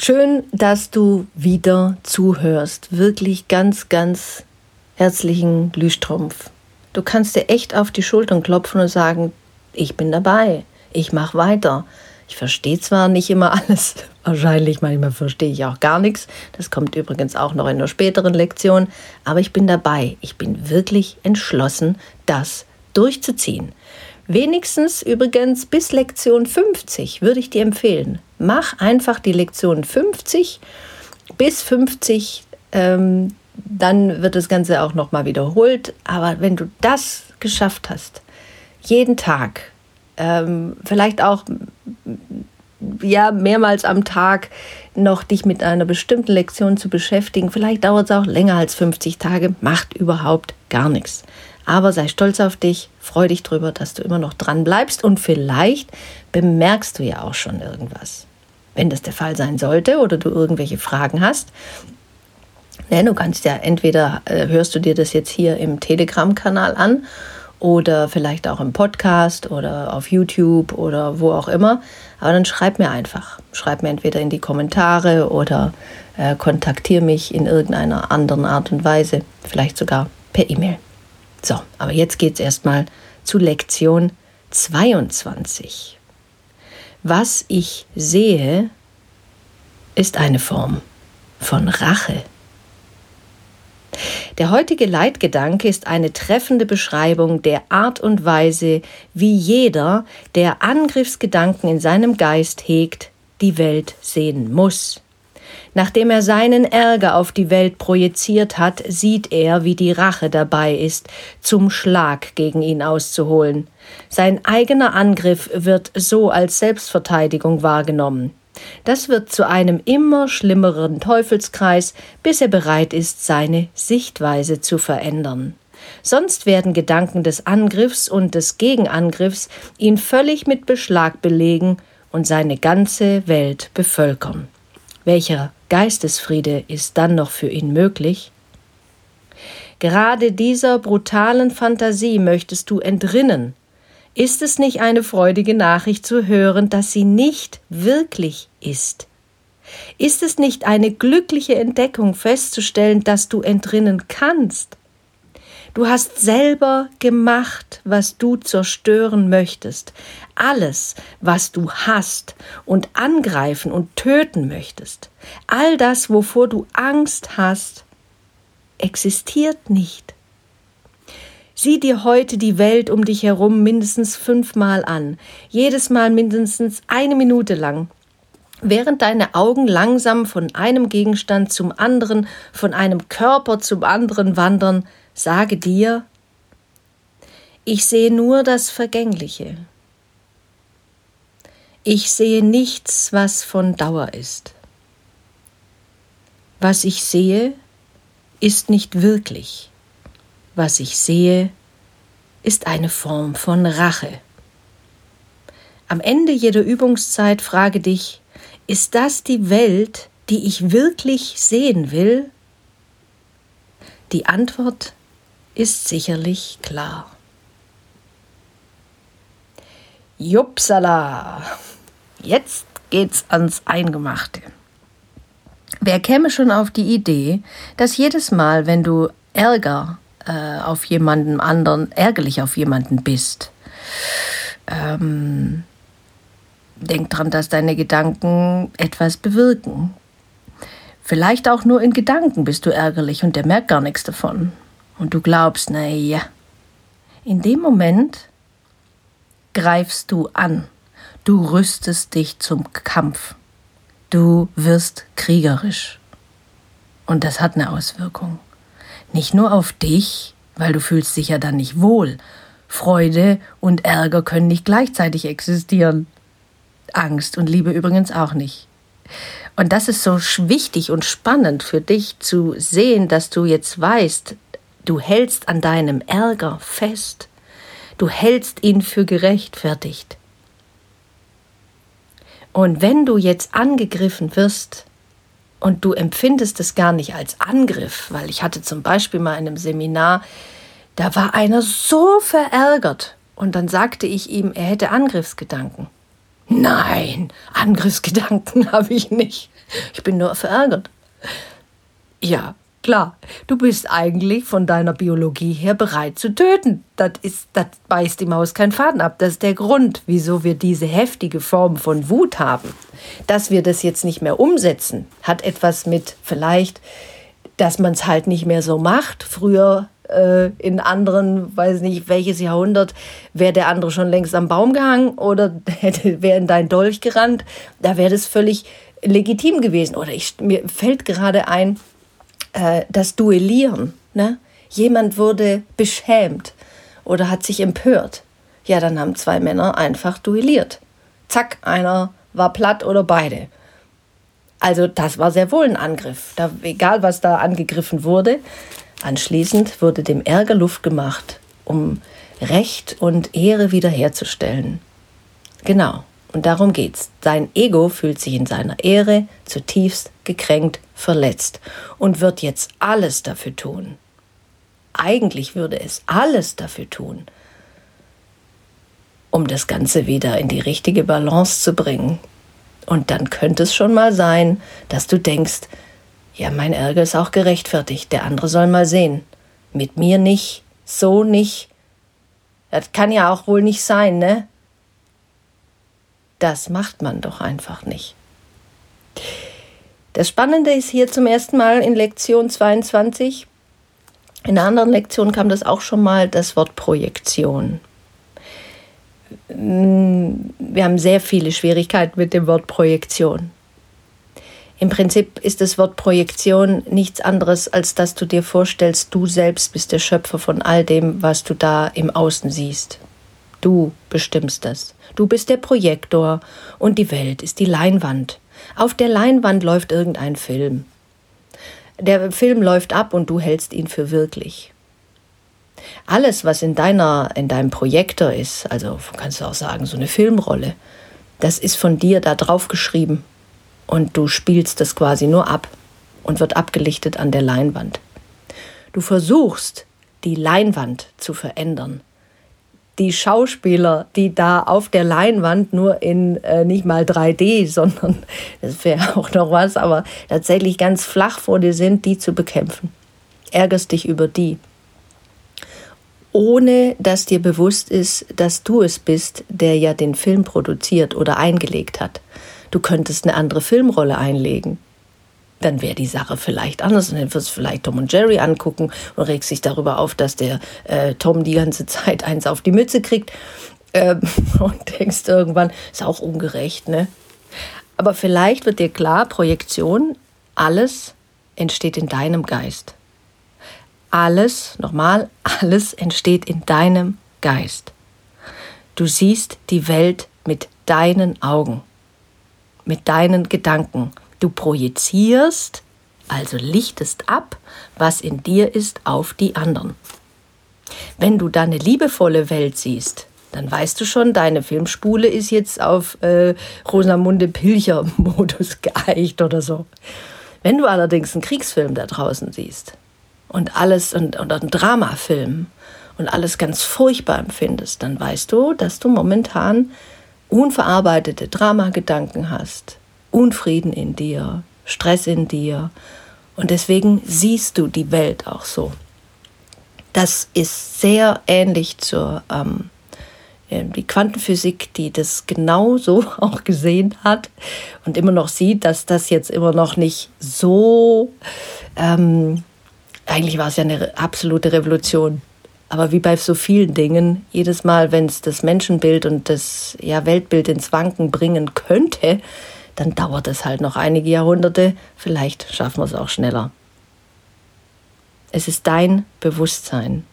Schön, dass du wieder zuhörst. Wirklich ganz, ganz herzlichen Glühstrumpf. Du kannst dir echt auf die Schultern klopfen und sagen, ich bin dabei, ich mache weiter. Ich verstehe zwar nicht immer alles, wahrscheinlich manchmal verstehe ich auch gar nichts. Das kommt übrigens auch noch in einer späteren Lektion, aber ich bin dabei. Ich bin wirklich entschlossen, das durchzuziehen. Wenigstens übrigens bis Lektion 50 würde ich dir empfehlen. Mach einfach die Lektion 50 bis 50, ähm, dann wird das Ganze auch nochmal wiederholt. Aber wenn du das geschafft hast, jeden Tag, ähm, vielleicht auch ja, mehrmals am Tag noch dich mit einer bestimmten Lektion zu beschäftigen. Vielleicht dauert es auch länger als 50 Tage, macht überhaupt gar nichts. Aber sei stolz auf dich, freu dich drüber, dass du immer noch dran bleibst und vielleicht bemerkst du ja auch schon irgendwas. Wenn das der Fall sein sollte oder du irgendwelche Fragen hast, ne, du kannst ja entweder äh, hörst du dir das jetzt hier im Telegram-Kanal an oder vielleicht auch im Podcast oder auf YouTube oder wo auch immer. Aber dann schreib mir einfach. Schreib mir entweder in die Kommentare oder äh, kontaktiere mich in irgendeiner anderen Art und Weise, vielleicht sogar per E-Mail. So, aber jetzt geht es erstmal zu Lektion 22. Was ich sehe, ist eine Form von Rache. Der heutige Leitgedanke ist eine treffende Beschreibung der Art und Weise, wie jeder, der Angriffsgedanken in seinem Geist hegt, die Welt sehen muss. Nachdem er seinen Ärger auf die Welt projiziert hat, sieht er, wie die Rache dabei ist, zum Schlag gegen ihn auszuholen. Sein eigener Angriff wird so als Selbstverteidigung wahrgenommen. Das wird zu einem immer schlimmeren Teufelskreis, bis er bereit ist, seine Sichtweise zu verändern. Sonst werden Gedanken des Angriffs und des Gegenangriffs ihn völlig mit Beschlag belegen und seine ganze Welt bevölkern. Welcher Geistesfriede ist dann noch für ihn möglich? Gerade dieser brutalen Fantasie möchtest du entrinnen. Ist es nicht eine freudige Nachricht zu hören, dass sie nicht wirklich ist? Ist es nicht eine glückliche Entdeckung festzustellen, dass du entrinnen kannst? Du hast selber gemacht, was du zerstören möchtest. Alles, was du hast und angreifen und töten möchtest. All das, wovor du Angst hast, existiert nicht. Sieh dir heute die Welt um dich herum mindestens fünfmal an, jedes Mal mindestens eine Minute lang. Während deine Augen langsam von einem Gegenstand zum anderen, von einem Körper zum anderen wandern, Sage dir, ich sehe nur das Vergängliche. Ich sehe nichts, was von Dauer ist. Was ich sehe, ist nicht wirklich. Was ich sehe, ist eine Form von Rache. Am Ende jeder Übungszeit frage dich, ist das die Welt, die ich wirklich sehen will? Die Antwort ist sicherlich klar. Jupsala! Jetzt geht's ans Eingemachte. Wer käme schon auf die Idee, dass jedes Mal, wenn du Ärger äh, auf jemanden anderen, ärgerlich auf jemanden bist, ähm, denk dran, dass deine Gedanken etwas bewirken. Vielleicht auch nur in Gedanken bist du ärgerlich und der merkt gar nichts davon und du glaubst, na ja. In dem Moment greifst du an. Du rüstest dich zum Kampf. Du wirst kriegerisch. Und das hat eine Auswirkung. Nicht nur auf dich, weil du fühlst dich ja dann nicht wohl. Freude und Ärger können nicht gleichzeitig existieren. Angst und Liebe übrigens auch nicht. Und das ist so wichtig und spannend für dich zu sehen, dass du jetzt weißt, Du hältst an deinem Ärger fest. Du hältst ihn für gerechtfertigt. Und wenn du jetzt angegriffen wirst und du empfindest es gar nicht als Angriff, weil ich hatte zum Beispiel mal in einem Seminar, da war einer so verärgert und dann sagte ich ihm, er hätte Angriffsgedanken. Nein, Angriffsgedanken habe ich nicht. Ich bin nur verärgert. Ja, klar. Du bist eigentlich von deiner Biologie her bereit zu töten. Das ist, das beißt die Maus keinen Faden ab. Das ist der Grund, wieso wir diese heftige Form von Wut haben. Dass wir das jetzt nicht mehr umsetzen, hat etwas mit vielleicht, dass man es halt nicht mehr so macht. Früher äh, in anderen, weiß nicht welches Jahrhundert, wäre der andere schon längst am Baum gehangen oder wäre in dein Dolch gerannt. Da wäre das völlig legitim gewesen. Oder ich, mir fällt gerade ein, äh, das Duellieren. Ne? Jemand wurde beschämt oder hat sich empört. Ja, dann haben zwei Männer einfach duelliert. Zack, einer war platt oder beide. Also das war sehr wohl ein Angriff. Da, egal, was da angegriffen wurde. Anschließend wurde dem Ärger Luft gemacht, um Recht und Ehre wiederherzustellen. Genau. Und darum geht's. Sein Ego fühlt sich in seiner Ehre zutiefst gekränkt, verletzt und wird jetzt alles dafür tun. Eigentlich würde es alles dafür tun, um das Ganze wieder in die richtige Balance zu bringen. Und dann könnte es schon mal sein, dass du denkst, ja, mein Ärger ist auch gerechtfertigt, der andere soll mal sehen. Mit mir nicht, so nicht. Das kann ja auch wohl nicht sein, ne? Das macht man doch einfach nicht. Das Spannende ist hier zum ersten Mal in Lektion 22. In einer anderen Lektion kam das auch schon mal, das Wort Projektion. Wir haben sehr viele Schwierigkeiten mit dem Wort Projektion. Im Prinzip ist das Wort Projektion nichts anderes, als dass du dir vorstellst, du selbst bist der Schöpfer von all dem, was du da im Außen siehst. Du bestimmst das. Du bist der Projektor und die Welt ist die Leinwand. Auf der Leinwand läuft irgendein Film. Der Film läuft ab und du hältst ihn für wirklich. Alles, was in deiner, in deinem Projektor ist, also kannst du auch sagen, so eine Filmrolle, das ist von dir da drauf geschrieben und du spielst das quasi nur ab und wird abgelichtet an der Leinwand. Du versuchst, die Leinwand zu verändern, die Schauspieler, die da auf der Leinwand nur in äh, nicht mal 3D, sondern das wäre auch noch was, aber tatsächlich ganz flach vor dir sind, die zu bekämpfen. Ärgerst dich über die. Ohne dass dir bewusst ist, dass du es bist, der ja den Film produziert oder eingelegt hat. Du könntest eine andere Filmrolle einlegen dann wäre die Sache vielleicht anders. Und dann wirst du vielleicht Tom und Jerry angucken und regst dich darüber auf, dass der äh, Tom die ganze Zeit eins auf die Mütze kriegt. Ähm, und denkst irgendwann, ist auch ungerecht, ne? Aber vielleicht wird dir klar, Projektion, alles entsteht in deinem Geist. Alles, nochmal, alles entsteht in deinem Geist. Du siehst die Welt mit deinen Augen, mit deinen Gedanken Du projizierst, also lichtest ab, was in dir ist, auf die anderen. Wenn du da eine liebevolle Welt siehst, dann weißt du schon, deine Filmspule ist jetzt auf äh, Rosamunde Pilcher-Modus geeicht oder so. Wenn du allerdings einen Kriegsfilm da draußen siehst und alles und, und einen Dramafilm und alles ganz furchtbar empfindest, dann weißt du, dass du momentan unverarbeitete Dramagedanken hast, Unfrieden in dir, Stress in dir. Und deswegen siehst du die Welt auch so. Das ist sehr ähnlich zur ähm, die Quantenphysik, die das genauso auch gesehen hat und immer noch sieht, dass das jetzt immer noch nicht so, ähm, eigentlich war es ja eine absolute Revolution. Aber wie bei so vielen Dingen, jedes Mal, wenn es das Menschenbild und das ja, Weltbild ins Wanken bringen könnte, dann dauert es halt noch einige Jahrhunderte, vielleicht schaffen wir es auch schneller. Es ist dein Bewusstsein.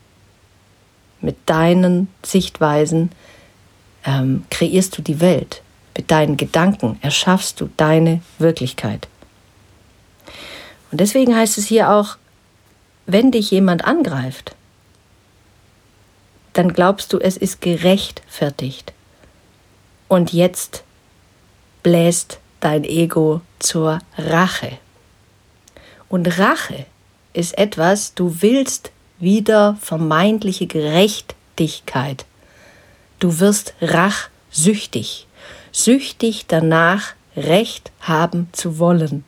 Mit deinen Sichtweisen ähm, kreierst du die Welt. Mit deinen Gedanken erschaffst du deine Wirklichkeit. Und deswegen heißt es hier auch, wenn dich jemand angreift, dann glaubst du, es ist gerechtfertigt. Und jetzt bläst dein Ego zur Rache. Und Rache ist etwas, du willst wieder vermeintliche Gerechtigkeit. Du wirst rachsüchtig. süchtig danach, Recht haben zu wollen.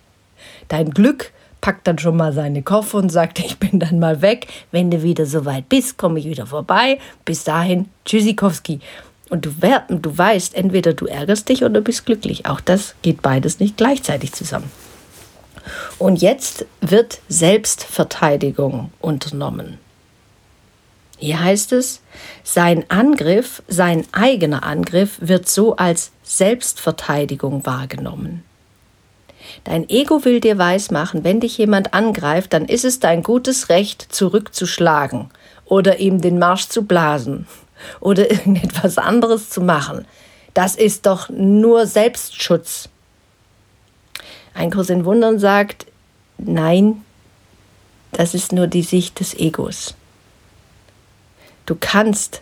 Dein Glück packt dann schon mal seine Koffer und sagt, ich bin dann mal weg. Wenn du wieder so weit bist, komme ich wieder vorbei. Bis dahin, Tschüssikowski. Und du, du weißt, entweder du ärgerst dich oder bist glücklich. Auch das geht beides nicht gleichzeitig zusammen. Und jetzt wird Selbstverteidigung unternommen. Hier heißt es, sein Angriff, sein eigener Angriff wird so als Selbstverteidigung wahrgenommen. Dein Ego will dir weismachen, wenn dich jemand angreift, dann ist es dein gutes Recht, zurückzuschlagen oder ihm den Marsch zu blasen oder irgendetwas anderes zu machen. Das ist doch nur Selbstschutz. Ein Kurs in Wundern sagt, nein, das ist nur die Sicht des Egos. Du kannst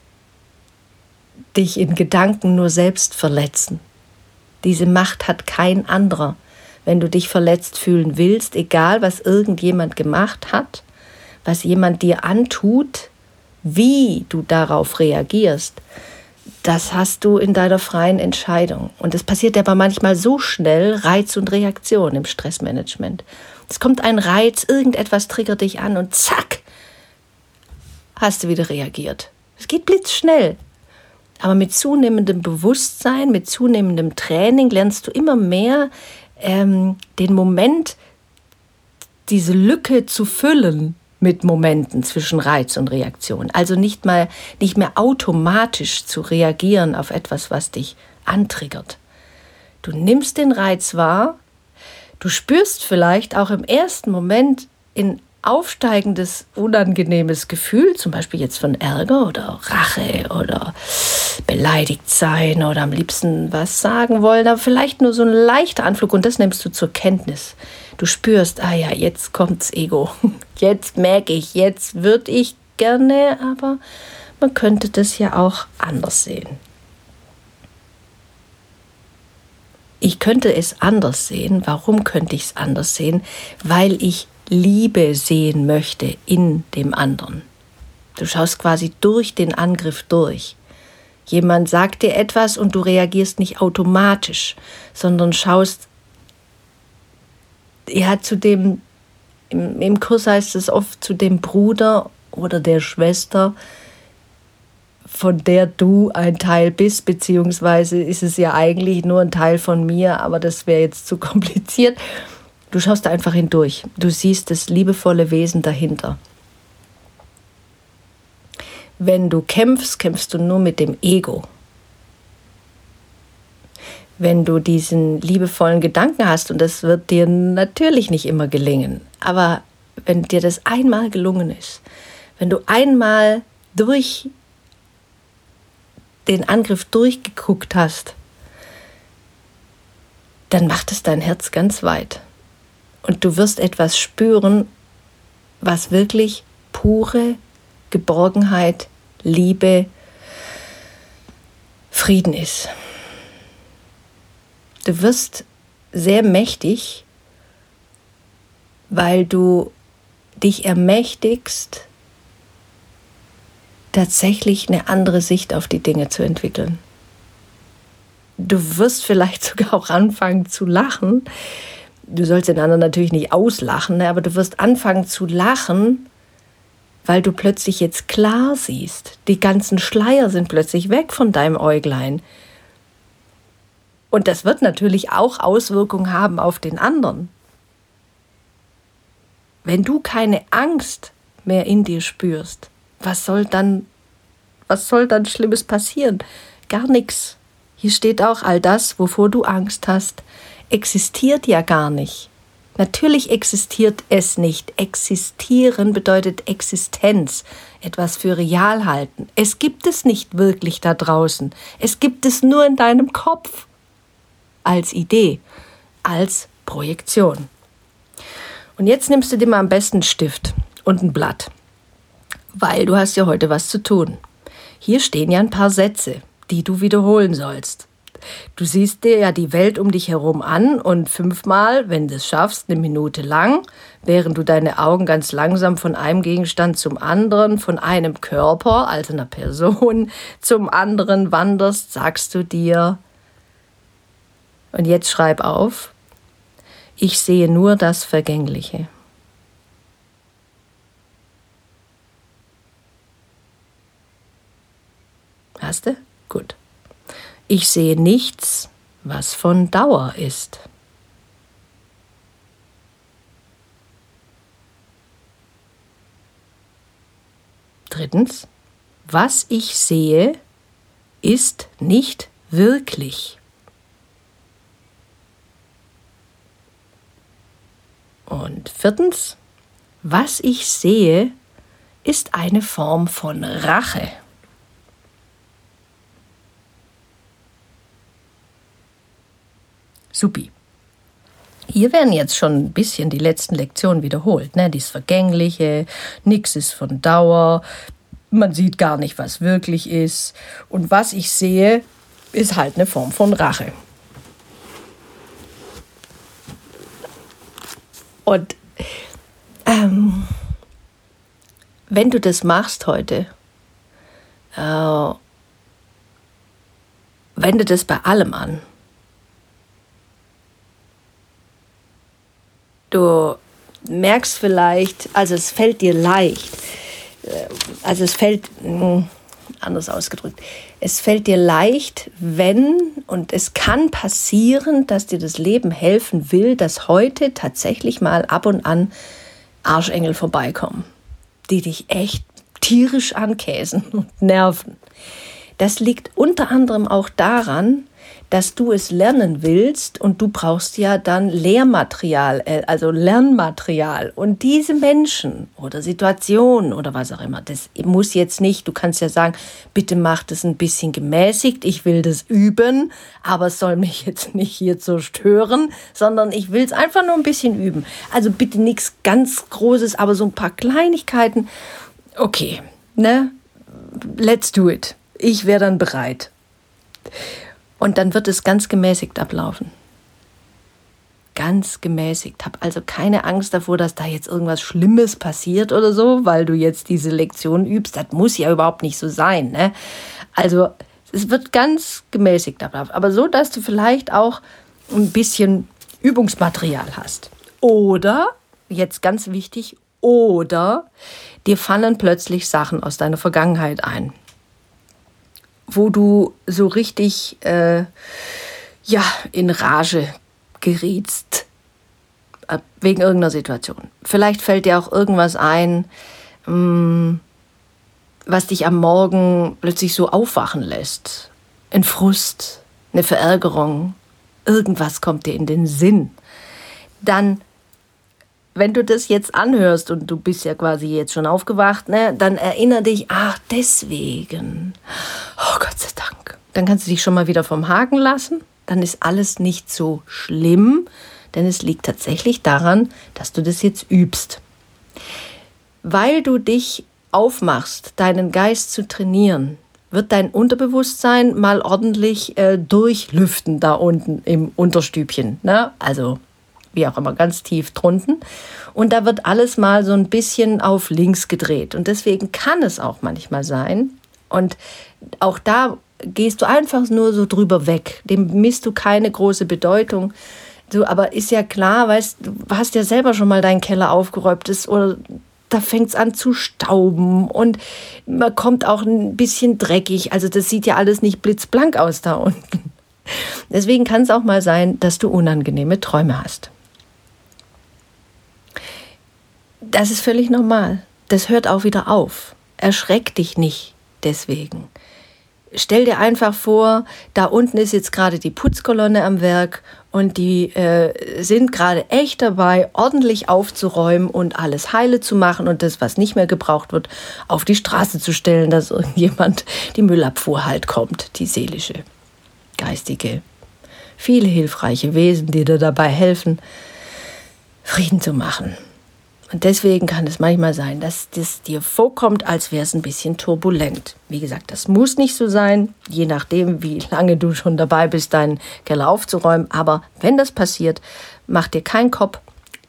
dich in Gedanken nur selbst verletzen. Diese Macht hat kein anderer. Wenn du dich verletzt fühlen willst, egal was irgendjemand gemacht hat, was jemand dir antut, wie du darauf reagierst, das hast du in deiner freien Entscheidung. Und das passiert aber manchmal so schnell, Reiz und Reaktion im Stressmanagement. Es kommt ein Reiz, irgendetwas triggert dich an und zack, hast du wieder reagiert. Es geht blitzschnell. Aber mit zunehmendem Bewusstsein, mit zunehmendem Training lernst du immer mehr ähm, den Moment, diese Lücke zu füllen mit Momenten zwischen Reiz und Reaktion. Also nicht mal nicht mehr automatisch zu reagieren auf etwas, was dich antriggert. Du nimmst den Reiz wahr, du spürst vielleicht auch im ersten Moment in aufsteigendes, unangenehmes Gefühl, zum Beispiel jetzt von Ärger oder Rache oder beleidigt sein oder am liebsten was sagen wollen, aber vielleicht nur so ein leichter Anflug und das nimmst du zur Kenntnis. Du spürst, ah ja, jetzt kommt's Ego. Jetzt merke ich, jetzt würde ich gerne, aber man könnte das ja auch anders sehen. Ich könnte es anders sehen. Warum könnte ich es anders sehen? Weil ich Liebe sehen möchte in dem anderen. Du schaust quasi durch den Angriff durch. Jemand sagt dir etwas und du reagierst nicht automatisch, sondern schaust, ja, zu dem, im, im Kurs heißt es oft zu dem Bruder oder der Schwester, von der du ein Teil bist, beziehungsweise ist es ja eigentlich nur ein Teil von mir, aber das wäre jetzt zu kompliziert. Du schaust einfach hindurch. Du siehst das liebevolle Wesen dahinter. Wenn du kämpfst, kämpfst du nur mit dem Ego. Wenn du diesen liebevollen Gedanken hast, und das wird dir natürlich nicht immer gelingen, aber wenn dir das einmal gelungen ist, wenn du einmal durch den Angriff durchgeguckt hast, dann macht es dein Herz ganz weit und du wirst etwas spüren, was wirklich pure Geborgenheit, Liebe, Frieden ist. Du wirst sehr mächtig, weil du dich ermächtigst, tatsächlich eine andere Sicht auf die Dinge zu entwickeln. Du wirst vielleicht sogar auch anfangen zu lachen, du sollst den anderen natürlich nicht auslachen, ne, aber du wirst anfangen zu lachen, weil du plötzlich jetzt klar siehst. Die ganzen Schleier sind plötzlich weg von deinem Äuglein. Und das wird natürlich auch Auswirkungen haben auf den anderen. Wenn du keine Angst mehr in dir spürst, was soll dann, was soll dann Schlimmes passieren? Gar nichts. Hier steht auch all das, wovor du Angst hast, existiert ja gar nicht. Natürlich existiert es nicht. Existieren bedeutet Existenz, etwas für real halten. Es gibt es nicht wirklich da draußen. Es gibt es nur in deinem Kopf. Als Idee, als Projektion. Und jetzt nimmst du dir mal am besten einen Stift und ein Blatt, weil du hast ja heute was zu tun. Hier stehen ja ein paar Sätze, die du wiederholen sollst. Du siehst dir ja die Welt um dich herum an und fünfmal, wenn du es schaffst, eine Minute lang, während du deine Augen ganz langsam von einem Gegenstand zum anderen, von einem Körper, also einer Person, zum anderen wanderst, sagst du dir, Und jetzt schreib auf, ich sehe nur das Vergängliche. Hast du? Gut. Ich sehe nichts, was von Dauer ist. Drittens, was ich sehe, ist nicht wirklich. Und viertens, was ich sehe, ist eine Form von Rache. Supi. Hier werden jetzt schon ein bisschen die letzten Lektionen wiederholt. Ne? Dies Vergängliche, nichts ist von Dauer, man sieht gar nicht, was wirklich ist. Und was ich sehe, ist halt eine Form von Rache. Und ähm, wenn du das machst heute, äh, wende das bei allem an. Du merkst vielleicht, also es fällt dir leicht, äh, also es fällt, hm, anders ausgedrückt, es fällt dir leicht, wenn, und es kann passieren, dass dir das Leben helfen will, dass heute tatsächlich mal ab und an Arschengel vorbeikommen, die dich echt tierisch ankäsen und nerven. Das liegt unter anderem auch daran, dass du es lernen willst und du brauchst ja dann Lehrmaterial, äh, also Lernmaterial. Und diese Menschen oder Situationen oder was auch immer, das muss jetzt nicht, du kannst ja sagen, bitte mach das ein bisschen gemäßigt, ich will das üben, aber es soll mich jetzt nicht hier so stören, sondern ich will es einfach nur ein bisschen üben. Also bitte nichts ganz Großes, aber so ein paar Kleinigkeiten. Okay, ne? Let's do it. Ich wäre dann bereit. Und dann wird es ganz gemäßigt ablaufen. Ganz gemäßigt. Hab also keine Angst davor, dass da jetzt irgendwas Schlimmes passiert oder so, weil du jetzt diese Lektion übst. Das muss ja überhaupt nicht so sein. Ne? Also es wird ganz gemäßigt ablaufen. Aber so, dass du vielleicht auch ein bisschen Übungsmaterial hast. Oder, jetzt ganz wichtig, oder dir fallen plötzlich Sachen aus deiner Vergangenheit ein wo du so richtig äh, ja, in Rage gerietst. Äh, wegen irgendeiner Situation. Vielleicht fällt dir auch irgendwas ein, mh, mm, was dich am Morgen plötzlich so aufwachen lässt. Ein Frust, eine Verärgerung, irgendwas kommt dir in den Sinn. Dann wenn du das jetzt anhörst und du bist ja quasi jetzt schon aufgewacht, ne, dann erinnere dich, ach, deswegen. Oh Gott sei Dank. Dann kannst du dich schon mal wieder vom Haken lassen. Dann ist alles nicht so schlimm, denn es liegt tatsächlich daran, dass du das jetzt übst. Weil du dich aufmachst, deinen Geist zu trainieren, wird dein Unterbewusstsein mal ordentlich äh, durchlüften da unten im Unterstübchen. Ne? Also wie auch immer, ganz tief drunten. Und da wird alles mal so ein bisschen auf links gedreht. Und deswegen kann es auch manchmal sein. Und auch da gehst du einfach nur so drüber weg. Dem misst du keine große Bedeutung. Du, aber ist ja klar, weißt du, hast ja selber schon mal deinen Keller aufgeräumt ist oder da fängt es an zu stauben und man kommt auch ein bisschen dreckig. Also das sieht ja alles nicht blitzblank aus da unten. Deswegen kann es auch mal sein, dass du unangenehme Träume hast. Das ist völlig normal. Das hört auch wieder auf. Erschreck dich nicht deswegen. Stell dir einfach vor, da unten ist jetzt gerade die Putzkolonne am Werk und die äh, sind gerade echt dabei, ordentlich aufzuräumen und alles heile zu machen und das, was nicht mehr gebraucht wird, auf die Straße zu stellen, dass irgendjemand die Müllabfuhr halt kommt, die seelische, geistige, viele hilfreiche Wesen, die dir dabei helfen, Frieden zu machen. Und deswegen kann es manchmal sein, dass das dir vorkommt, als wäre es ein bisschen turbulent. Wie gesagt, das muss nicht so sein, je nachdem, wie lange du schon dabei bist, deinen Keller aufzuräumen. Aber wenn das passiert, mach dir keinen Kopf.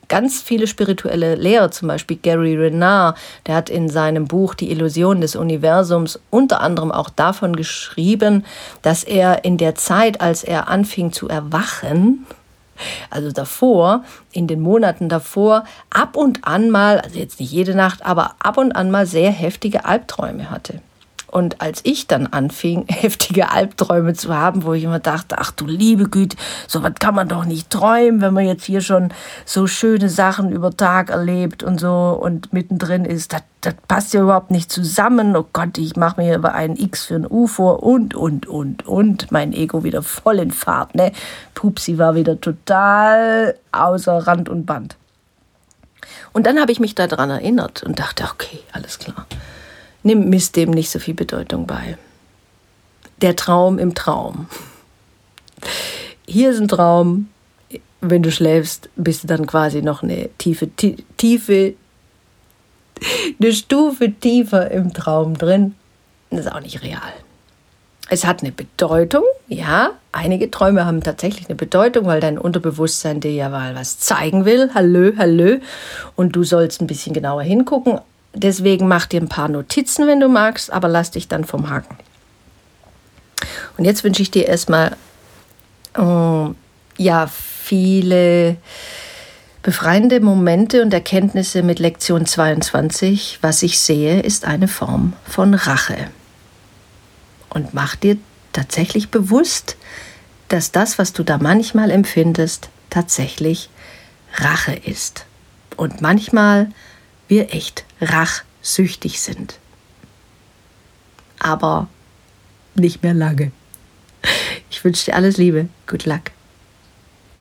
ganz viele spirituelle Lehrer, zum Beispiel Gary Renard, der hat in seinem Buch Die Illusion des Universums unter anderem auch davon geschrieben, dass er in der Zeit, als er anfing zu erwachen, also davor, in den Monaten davor, ab und an mal, also jetzt nicht jede Nacht, aber ab und an mal sehr heftige Albträume hatte. Und als ich dann anfing, heftige Albträume zu haben, wo ich immer dachte, ach du liebe Güte, so was kann man doch nicht träumen, wenn man jetzt hier schon so schöne Sachen über Tag erlebt und so und mittendrin ist, das, das passt ja überhaupt nicht zusammen. Oh Gott, ich mache mir über ein X für ein U vor und, und, und, und. Mein Ego wieder voll in Fahrt, ne? Pupsi war wieder total außer Rand und Band. Und dann habe ich mich daran erinnert und dachte, okay, alles klar nimm misst dem nicht so viel Bedeutung bei. Der Traum im Traum. Hier ist ein Traum, wenn du schläfst, bist du dann quasi noch eine tiefe, tiefe, eine Stufe tiefer im Traum drin. Das ist auch nicht real. Es hat eine Bedeutung, ja. Einige Träume haben tatsächlich eine Bedeutung, weil dein Unterbewusstsein dir ja mal was zeigen will. Hallö, hallö. Und du sollst ein bisschen genauer hingucken. Deswegen mach dir ein paar Notizen, wenn du magst, aber lass dich dann vom Haken. Und jetzt wünsche ich dir erstmal äh, ja viele befreiende Momente und Erkenntnisse mit Lektion 22. Was ich sehe, ist eine Form von Rache. Und mach dir tatsächlich bewusst, dass das, was du da manchmal empfindest, tatsächlich Rache ist. Und manchmal wir echt rachsüchtig sind. Aber nicht mehr lange. Ich wünsche dir alles Liebe. Good luck.